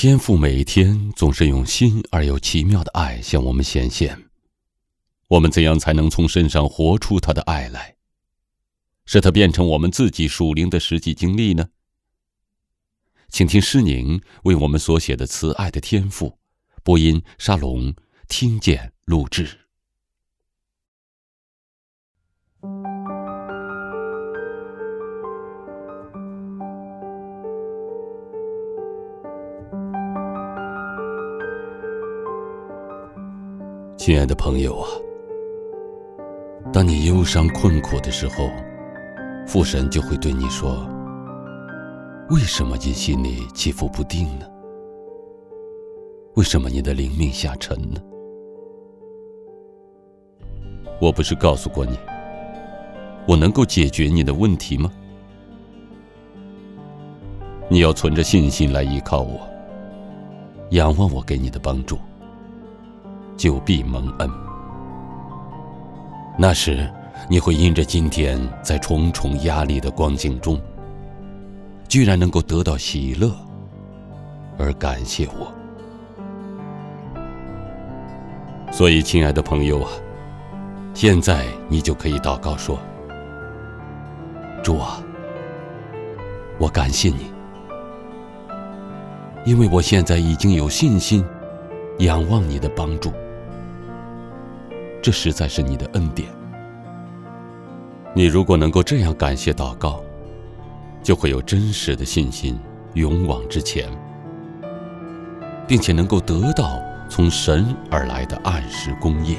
天赋每天总是用新而又奇妙的爱向我们显现。我们怎样才能从身上活出他的爱来，使它变成我们自己属灵的实际经历呢？请听诗宁为我们所写的慈爱的天赋，播音沙龙听见录制。亲爱的朋友啊，当你忧伤困苦的时候，父神就会对你说：“为什么你心里起伏不定呢？为什么你的灵命下沉呢？”我不是告诉过你，我能够解决你的问题吗？你要存着信心来依靠我，仰望我给你的帮助。就必蒙恩。那时，你会因着今天在重重压力的光景中，居然能够得到喜乐，而感谢我。所以，亲爱的朋友啊，现在你就可以祷告说：“主啊，我感谢你，因为我现在已经有信心，仰望你的帮助。”这实在是你的恩典。你如果能够这样感谢祷告，就会有真实的信心，勇往直前，并且能够得到从神而来的按时供应。